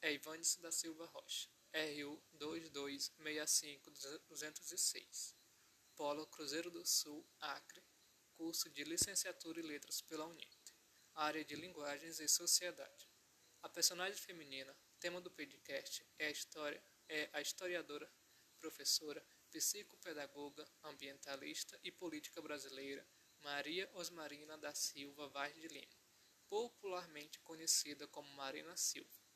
é Ivandes da Silva Rocha, RU 2265206, Polo Cruzeiro do Sul, Acre, curso de Licenciatura em Letras pela Unite, área de Linguagens e Sociedade. A personagem feminina, tema do podcast, é a história, é a historiadora, professora, psicopedagoga, ambientalista e política brasileira Maria Osmarina da Silva Vaz de Lima, popularmente conhecida como Marina Silva.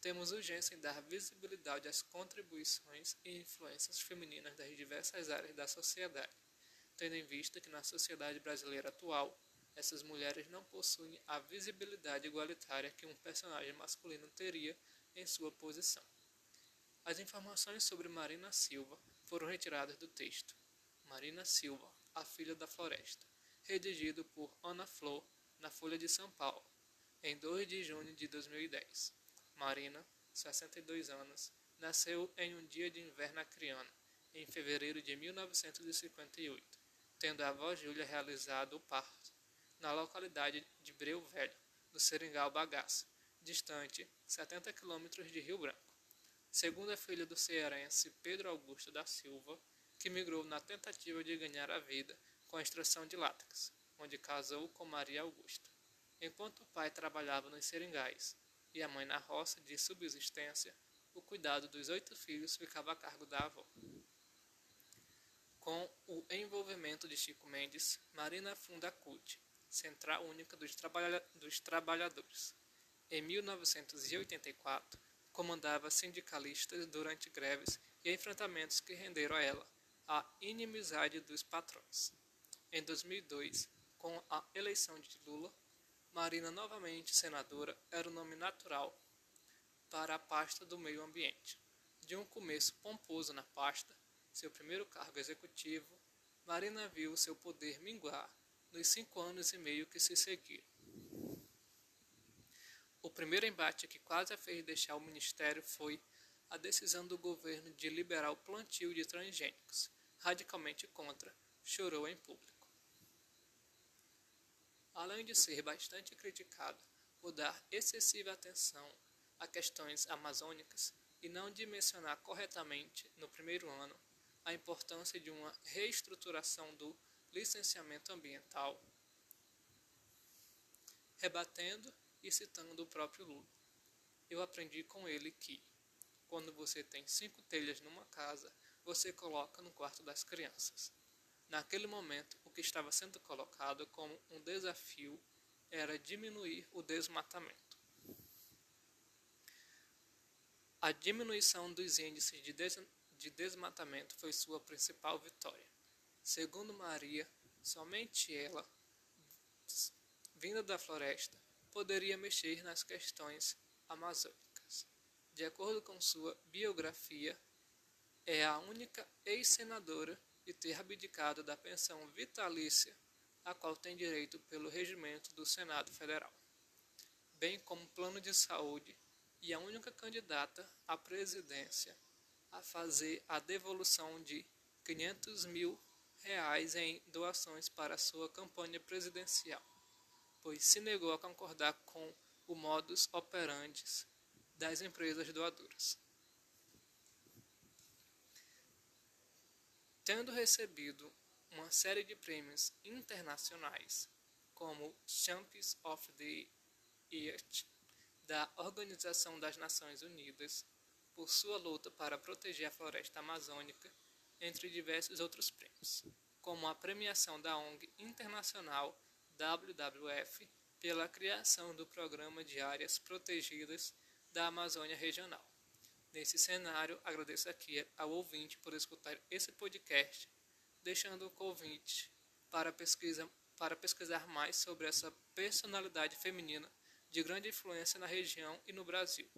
Temos urgência em dar visibilidade às contribuições e influências femininas das diversas áreas da sociedade, tendo em vista que na sociedade brasileira atual, essas mulheres não possuem a visibilidade igualitária que um personagem masculino teria em sua posição. As informações sobre Marina Silva foram retiradas do texto Marina Silva, a Filha da Floresta, redigido por Ana Flor na Folha de São Paulo, em 2 de junho de 2010. Marina, 62 anos, nasceu em um dia de inverno acriano, em fevereiro de 1958, tendo a avó Júlia realizado o parto na localidade de Breu Velho, no Seringal Bagaço, distante 70 quilômetros de Rio Branco. Segundo a filha do cearense Pedro Augusto da Silva, que migrou na tentativa de ganhar a vida com a extração de látex, onde casou com Maria Augusta. Enquanto o pai trabalhava nos seringais e a mãe na roça de subsistência, o cuidado dos oito filhos ficava a cargo da avó. Com o envolvimento de Chico Mendes, Marina funda a CUT, Central Única dos, Trabalha dos Trabalhadores. Em 1984, comandava sindicalistas durante greves e enfrentamentos que renderam a ela a inimizade dos patrões. Em 2002, com a eleição de Lula, Marina, novamente senadora, era o nome natural para a pasta do meio ambiente. De um começo pomposo na pasta, seu primeiro cargo executivo, Marina viu seu poder minguar nos cinco anos e meio que se seguiram. O primeiro embate que quase a fez deixar o ministério foi a decisão do governo de liberar o plantio de transgênicos, radicalmente contra, chorou em público. Além de ser bastante criticado por dar excessiva atenção a questões amazônicas e não dimensionar corretamente no primeiro ano a importância de uma reestruturação do licenciamento ambiental, rebatendo e citando o próprio Lula. Eu aprendi com ele que, quando você tem cinco telhas numa casa, você coloca no quarto das crianças. Naquele momento, o que estava sendo colocado como um desafio era diminuir o desmatamento. A diminuição dos índices de, des de desmatamento foi sua principal vitória. Segundo Maria, somente ela, vinda da floresta, poderia mexer nas questões amazônicas. De acordo com sua biografia, é a única ex-senadora a ter abdicado da pensão vitalícia a qual tem direito pelo regimento do Senado Federal, bem como plano de saúde e a única candidata à presidência a fazer a devolução de 500 mil reais em doações para sua campanha presidencial pois se negou a concordar com o modus operandi das empresas doadoras. Tendo recebido uma série de prêmios internacionais, como Champions of the Earth da Organização das Nações Unidas, por sua luta para proteger a floresta amazônica, entre diversos outros prêmios, como a premiação da ONG Internacional WWF pela criação do Programa de Áreas Protegidas da Amazônia Regional. Nesse cenário, agradeço aqui ao ouvinte por escutar esse podcast, deixando o convite para, pesquisa, para pesquisar mais sobre essa personalidade feminina de grande influência na região e no Brasil.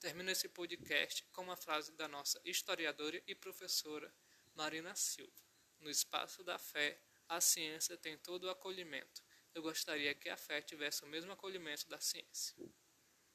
Termino esse podcast com uma frase da nossa historiadora e professora Marina Silva. No espaço da fé, a ciência tem todo o acolhimento eu gostaria que a fé tivesse o mesmo acolhimento da ciência.